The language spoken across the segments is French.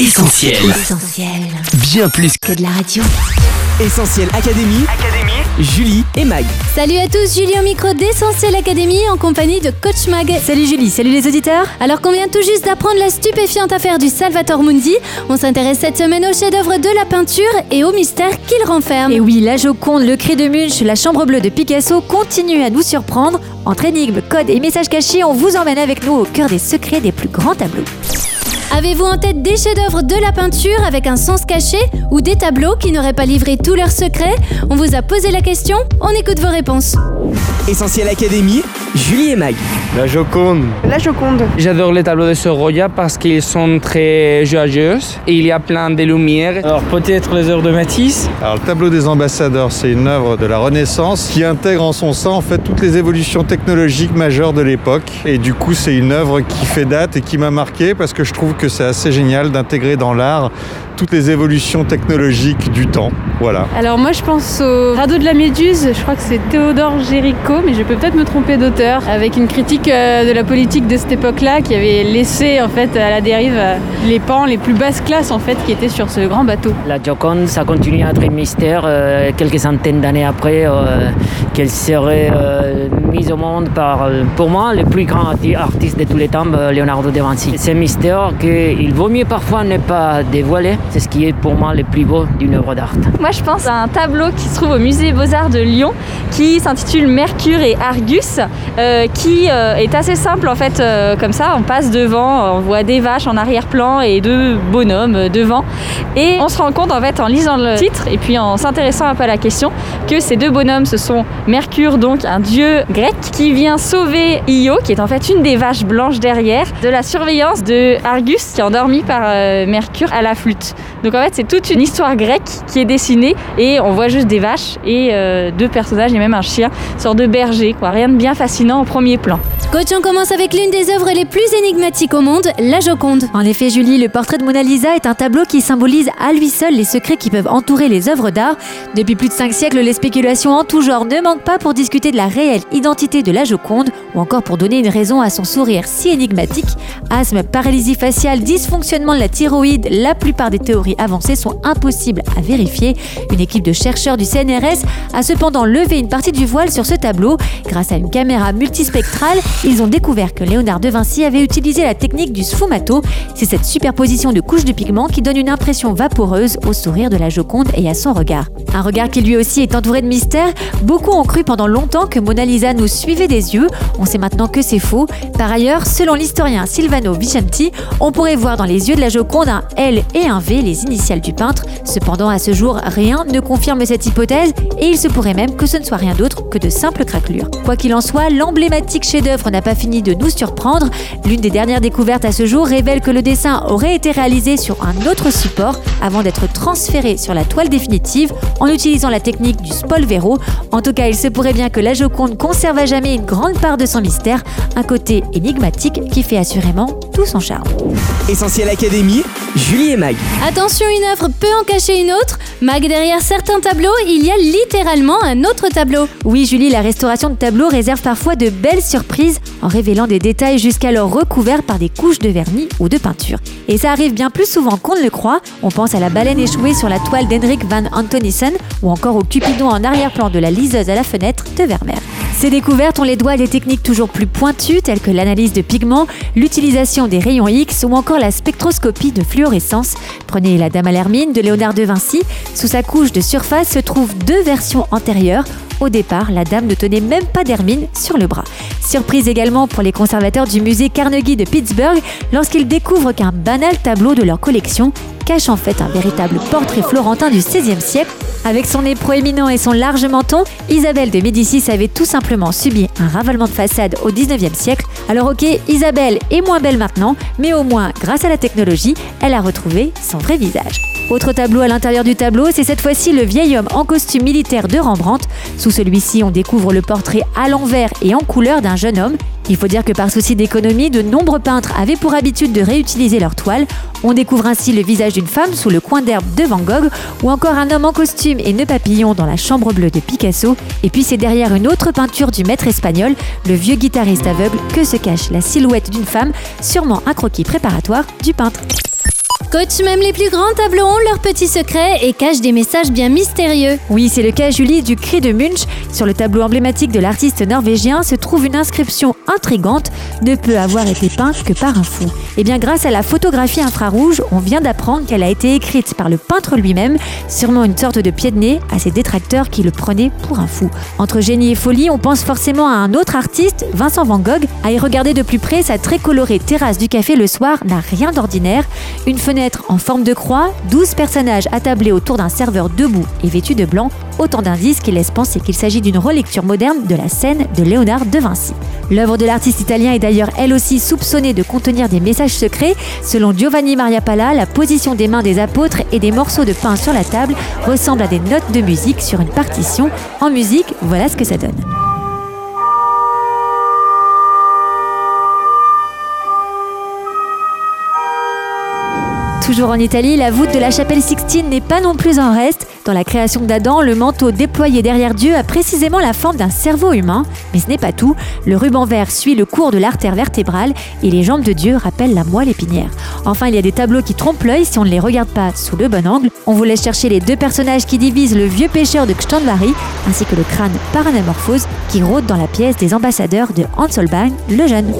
Essentiel. Essentiel. Bien plus Que de la radio. Essentiel Académie. Julie et Mag. Salut à tous, Julie au micro d'Essentiel Academy en compagnie de Coach Mag. Salut Julie, salut les auditeurs. Alors qu'on vient tout juste d'apprendre la stupéfiante affaire du Salvator Mundi, on s'intéresse cette semaine au chef-d'œuvre de la peinture et au mystère qu'il renferme. Et oui, la Joconde, le cri de Munch, la chambre bleue de Picasso continuent à nous surprendre. Entre énigmes, codes et messages cachés, on vous emmène avec nous au cœur des secrets des plus grands tableaux. Avez-vous en tête des chefs-d'œuvre de la peinture avec un sens caché ou des tableaux qui n'auraient pas livré tous leurs secrets? On vous a posé la question, on écoute vos réponses. Essentiel Académie. Julie et Mag. La Joconde. La Joconde. J'adore les tableaux de Sorolla parce qu'ils sont très joyeux et il y a plein de lumière. Alors peut-être les heures de Matisse. Alors le tableau des ambassadeurs, c'est une œuvre de la Renaissance qui intègre en son sein en fait toutes les évolutions technologiques majeures de l'époque. Et du coup, c'est une œuvre qui fait date et qui m'a marqué parce que je trouve que c'est assez génial d'intégrer dans l'art toutes les évolutions technologiques du temps. Voilà. Alors moi je pense au radeau de la Méduse, je crois que c'est Théodore Géricault, mais je peux peut-être me tromper d'auteur, avec une critique euh, de la politique de cette époque-là qui avait laissé en fait à la dérive euh, les pans les plus basses classes en fait qui étaient sur ce grand bateau. La Joconde, ça continue à être un mystère euh, quelques centaines d'années après euh, qu'elle serait euh, mise au monde par, pour moi, le plus grand arti- artiste de tous les temps, Leonardo da Vinci. C'est un mystère qu'il vaut mieux parfois ne pas dévoiler. C'est ce qui est pour moi le plus beau d'une œuvre d'art. Moi, je pense à un tableau qui se trouve au musée Beaux-Arts de Lyon, qui s'intitule Mercure et Argus, euh, qui euh, est assez simple en fait, euh, comme ça. On passe devant, on voit des vaches en arrière-plan et deux bonhommes devant, et on se rend compte en fait en lisant le titre et puis en s'intéressant un peu à la question que ces deux bonhommes, ce sont Mercure, donc un dieu grec, qui vient sauver Io, qui est en fait une des vaches blanches derrière, de la surveillance de Argus, qui est endormi par Mercure à la flûte. Donc en fait, c'est toute une histoire grecque qui est dessinée et on voit juste des vaches et euh, deux personnages et même un chien, sorte de berger, quoi. Rien de bien fascinant au premier plan. Coach, on commence avec l'une des œuvres les plus énigmatiques au monde, la Joconde. En effet, Julie, le portrait de Mona Lisa est un tableau qui symbolise à lui seul les secrets qui peuvent entourer les œuvres d'art. Depuis plus de 5 siècles, les spéculations en tout genre ne manquent pas pour discuter de la réelle identité de la Joconde ou encore pour donner une raison à son sourire si énigmatique. Asthme, paralysie faciale, dysfonctionnement de la thyroïde, la plupart des théories avancées sont impossibles à vérifier. Une équipe de chercheurs du CNRS a cependant levé une partie du voile sur ce tableau. Grâce à une caméra multispectrale, ils ont découvert que Léonard de Vinci avait utilisé la technique du sfumato. C'est cette superposition de couches de pigments qui donne une impression vaporeuse au sourire de la Joconde et à son regard. Un regard qui lui aussi est entouré de mystères. Beaucoup ont cru pendant longtemps que Mona Lisa nous suivait des yeux. On sait maintenant que c'est faux. Par ailleurs, selon l'historien Silvano Vicenti, on pourrait voir dans les yeux de la Joconde un L et un V, les initiales du peintre. Cependant, à ce jour, rien ne confirme cette hypothèse et il se pourrait même que ce ne soit rien d'autre que de simples craquelures. Quoi qu'il en soit, l'emblématique chef-d'œuvre n'a pas fini de nous surprendre. L'une des dernières découvertes à ce jour révèle que le dessin aurait été réalisé sur un autre support avant d'être transféré sur la toile définitive en utilisant la technique du spolvero. En tout cas, il se pourrait bien que la Joconde conserve à jamais une grande part de son mystère, un côté énigmatique qui fait assurément tout son charme. Essentiel Académie. Julie et Mag. Attention, une œuvre peut en cacher une autre. Mag, derrière certains tableaux, il y a littéralement un autre tableau. Oui, Julie, la restauration de tableaux réserve parfois de belles surprises en révélant des détails jusqu'alors recouverts par des couches de vernis ou de peinture. Et ça arrive bien plus souvent qu'on ne le croit. On pense à la baleine échouée sur la toile d'Henrik van Antonissen ou encore au cupidon en arrière-plan de la liseuse à la fenêtre de Vermeer. Ces découvertes, on les doit à des techniques toujours plus pointues telles que l'analyse de pigments, l'utilisation des rayons X ou encore la spectroscopie de fluorescence. Prenez la Dame à l'hermine de Léonard de Vinci. Sous sa couche de surface se trouvent deux versions antérieures. Au départ, la dame ne tenait même pas d'hermine sur le bras. Surprise également pour les conservateurs du musée Carnegie de Pittsburgh lorsqu'ils découvrent qu'un banal tableau de leur collection cache en fait un véritable portrait florentin du XVIe siècle. Avec son nez proéminent et son large menton, Isabelle de Médicis avait tout simplement subi un ravalement de façade au XIXe siècle. Alors ok, Isabelle est moins belle maintenant, mais au moins, grâce à la technologie, elle a retrouvé son vrai visage. Autre tableau à l'intérieur du tableau, c'est cette fois-ci le vieil homme en costume militaire de Rembrandt. Sous celui-ci, on découvre le portrait à l'envers et en couleur d'un jeune homme. Il faut dire que par souci d'économie, de nombreux peintres avaient pour habitude de réutiliser leurs toiles. On découvre ainsi le visage d'une femme sous le coin d'herbe de Van Gogh ou encore un homme en costume et nœud papillon dans la chambre bleue de Picasso. Et puis c'est derrière une autre peinture du maître espagnol, le vieux guitariste aveugle, que se cache la silhouette d'une femme, sûrement un croquis préparatoire du peintre. Coach, même les plus grands tableaux ont leurs petits secrets et cachent des messages bien mystérieux. Oui, c'est le cas, Julie, du cri de Munch. Sur le tableau emblématique de l'artiste norvégien se trouve une inscription intrigante ne peut avoir été peinte que par un fou. Et bien, grâce à la photographie infrarouge, on vient d'apprendre qu'elle a été écrite par le peintre lui-même, sûrement une sorte de pied de nez à ses détracteurs qui le prenaient pour un fou. Entre génie et folie, on pense forcément à un autre artiste, Vincent Van Gogh. À y regarder de plus près, sa très colorée terrasse du café le soir n'a rien d'ordinaire. Une fenêtre en forme de croix, 12 personnages attablés autour d'un serveur debout et vêtu de blanc, autant d'indices qui laissent penser qu'il s'agit d'une relecture moderne de la scène de Léonard de Vinci. L'œuvre de l'artiste italien est d'ailleurs elle aussi soupçonnée de contenir des messages secrets. Selon Giovanni Maria Palla, la position des mains des apôtres et des morceaux de pain sur la table ressemble à des notes de musique sur une partition. En musique, voilà ce que ça donne. Toujours en Italie, la voûte de la chapelle Sixtine n'est pas non plus en reste. Dans la création d'Adam, le manteau déployé derrière Dieu a précisément la forme d'un cerveau humain. Mais ce n'est pas tout. Le ruban vert suit le cours de l'artère vertébrale et les jambes de Dieu rappellent la moelle épinière. Enfin, il y a des tableaux qui trompent l'œil si on ne les regarde pas sous le bon angle. On vous laisse chercher les deux personnages qui divisent le vieux pêcheur de Kstanvari ainsi que le crâne par anamorphose qui rôde dans la pièce des ambassadeurs de Hans Holbein le jeune.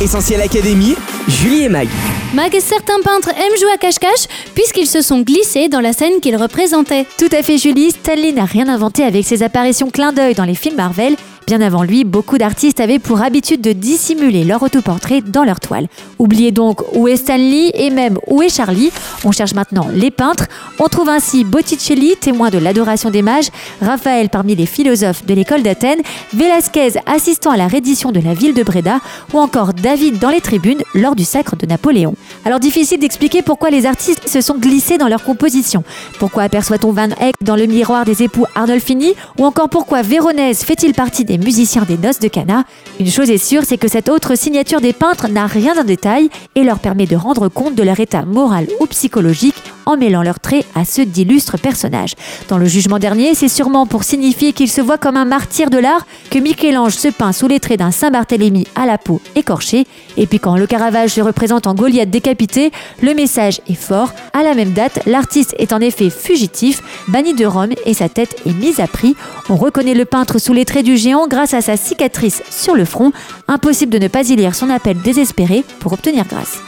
Essentiel Académie, Julie et Mag. Mag, certains peintres aiment jouer à cache-cache puisqu'ils se sont glissés dans la scène qu'ils représentaient. Tout à fait Julie, Stanley n'a rien inventé avec ses apparitions clin d'œil dans les films Marvel. Bien avant lui, beaucoup d'artistes avaient pour habitude de dissimuler leur autoportrait dans leur toile. Oubliez donc où est Stanley et même où est Charlie? On cherche maintenant les peintres. On trouve ainsi Botticelli, témoin de l'adoration des mages, Raphaël parmi les philosophes de l'école d'Athènes, Velasquez assistant à la reddition de la ville de Breda ou encore David dans les tribunes lors du sacre de Napoléon. Alors difficile d'expliquer pourquoi les artistes se sont glissés dans leur composition. Pourquoi aperçoit-on Van Eyck dans le miroir des époux Arnolfini? Ou encore pourquoi Véronèse fait-il partie des musiciens des noces de Cana. Une chose est sûre, c'est que cette autre signature des peintres n'a rien d'un détail et leur permet de rendre compte de leur état moral ou psychologique en mêlant leurs traits à ceux d'illustres personnages. Dans le jugement dernier, c'est sûrement pour signifier qu'il se voit comme un martyr de l'art que Michel-Ange se peint sous les traits d'un Saint-Barthélemy à la peau écorchée. Et puis quand le Caravage se représente en Goliath décapité, le message est fort. À la même date, l'artiste est en effet fugitif, banni de Rome et sa tête est mise à prix. On reconnaît le peintre sous les traits du géant grâce à sa cicatrice sur le front. Impossible de ne pas y lire son appel désespéré pour obtenir grâce.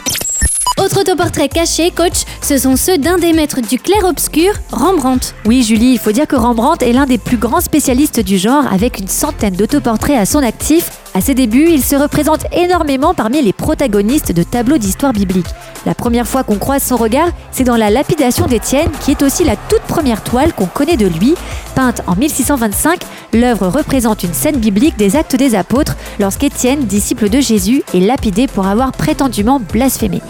Autre autoportrait caché, coach, ce sont ceux d'un des maîtres du clair-obscur, Rembrandt. Oui, Julie, il faut dire que Rembrandt est l'un des plus grands spécialistes du genre, avec une centaine d'autoportraits à son actif. À ses débuts, il se représente énormément parmi les protagonistes de tableaux d'histoire biblique. La première fois qu'on croise son regard, c'est dans la lapidation d'Étienne, qui est aussi la toute première toile qu'on connaît de lui. Peinte en 1625, l'œuvre représente une scène biblique des actes des apôtres, lorsqu'Étienne, disciple de Jésus, est lapidé pour avoir prétendument blasphémé.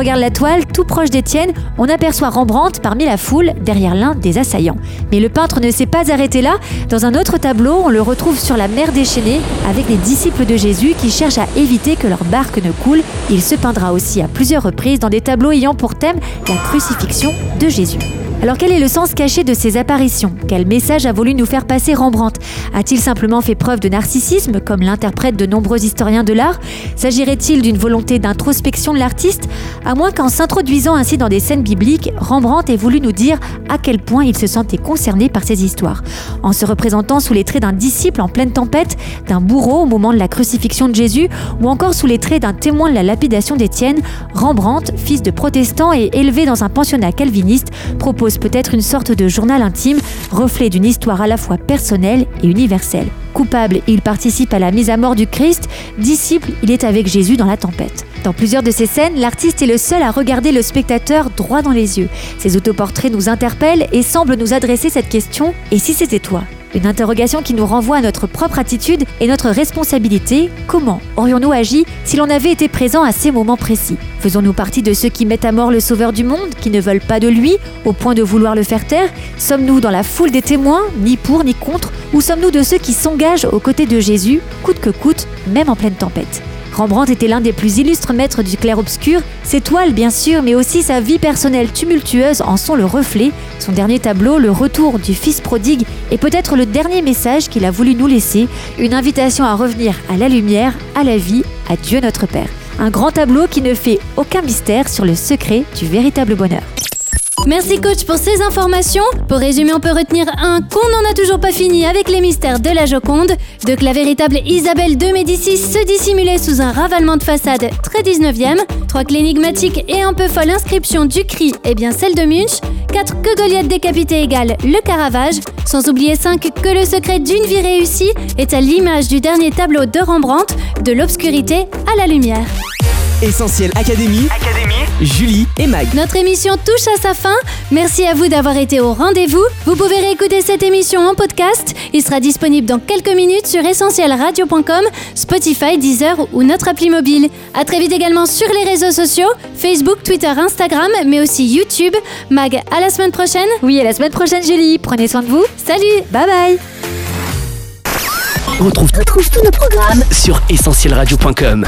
Regarde la toile, tout proche d'Étienne, on aperçoit Rembrandt parmi la foule, derrière l'un des assaillants. Mais le peintre ne s'est pas arrêté là. Dans un autre tableau, on le retrouve sur la mer déchaînée, avec les disciples de Jésus qui cherchent à éviter que leur barque ne coule. Il se peindra aussi à plusieurs reprises dans des tableaux ayant pour thème la crucifixion de Jésus. Alors quel est le sens caché de ces apparitions? Quel message a voulu nous faire passer Rembrandt? A-t-il simplement fait preuve de narcissisme, comme l'interprètent de nombreux historiens de l'art? S'agirait-il d'une volonté d'introspection de l'artiste? À moins qu'en s'introduisant ainsi dans des scènes bibliques, Rembrandt ait voulu nous dire à quel point il se sentait concerné par ces histoires. En se représentant sous les traits d'un disciple en pleine tempête, d'un bourreau au moment de la crucifixion de Jésus, ou encore sous les traits d'un témoin de la lapidation d'Étienne, Rembrandt, fils de protestant et élevé dans un pensionnat calviniste, propose peut-être une sorte de journal intime, reflet d'une histoire à la fois personnelle et universelle. Coupable, il participe à la mise à mort du Christ, disciple, il est avec Jésus dans la tempête. Dans plusieurs de ces scènes, l'artiste est le seul à regarder le spectateur droit dans les yeux. Ses autoportraits nous interpellent et semblent nous adresser cette question Et si c'était toi? Une interrogation qui nous renvoie à notre propre attitude et notre responsabilité. Comment aurions-nous agi si l'on avait été présent à ces moments précis? Faisons-nous partie de ceux qui mettent à mort le Sauveur du monde, qui ne veulent pas de lui, au point de vouloir le faire taire? Sommes-nous dans la foule des témoins, ni pour ni contre? Ou sommes-nous de ceux qui s'engagent aux côtés de Jésus, coûte que coûte, même en pleine tempête? Rembrandt était l'un des plus illustres maîtres du clair-obscur. Ses toiles, bien sûr, mais aussi sa vie personnelle tumultueuse en sont le reflet. Son dernier tableau, Le Retour du Fils prodigue, est peut-être le dernier message qu'il a voulu nous laisser, une invitation à revenir à la lumière, à la vie, à Dieu notre Père. Un grand tableau qui ne fait aucun mystère sur le secret du véritable bonheur. Merci coach pour ces informations. Pour résumer, on peut retenir un qu'on n'en a toujours pas fini avec les mystères de la Joconde, de que la véritable Isabelle de Médicis se dissimulait sous un ravalement de façade très 19e, trois que l'énigmatique et un peu folle inscription du cri est bien celle de Munch, quatre que Goliath décapité égale le Caravage, sans oublier cinq que le secret d'une vie réussie est à l'image du dernier tableau de Rembrandt, de l'obscurité à la lumière. Essentiel Académie, Julie et Mag. Notre émission touche à sa fin. Merci à vous d'avoir été au rendez-vous. Vous pouvez réécouter cette émission en podcast. Il sera disponible dans quelques minutes sur essentielradio.com, Spotify, Deezer ou notre appli mobile. À très vite également sur les réseaux sociaux, Facebook, Twitter, Instagram, mais aussi YouTube. Mag, à la semaine prochaine. Oui, à la semaine prochaine, Julie. Prenez soin de vous. Salut Bye bye. On retrouve, tous nos programmes sur essentielradio.com.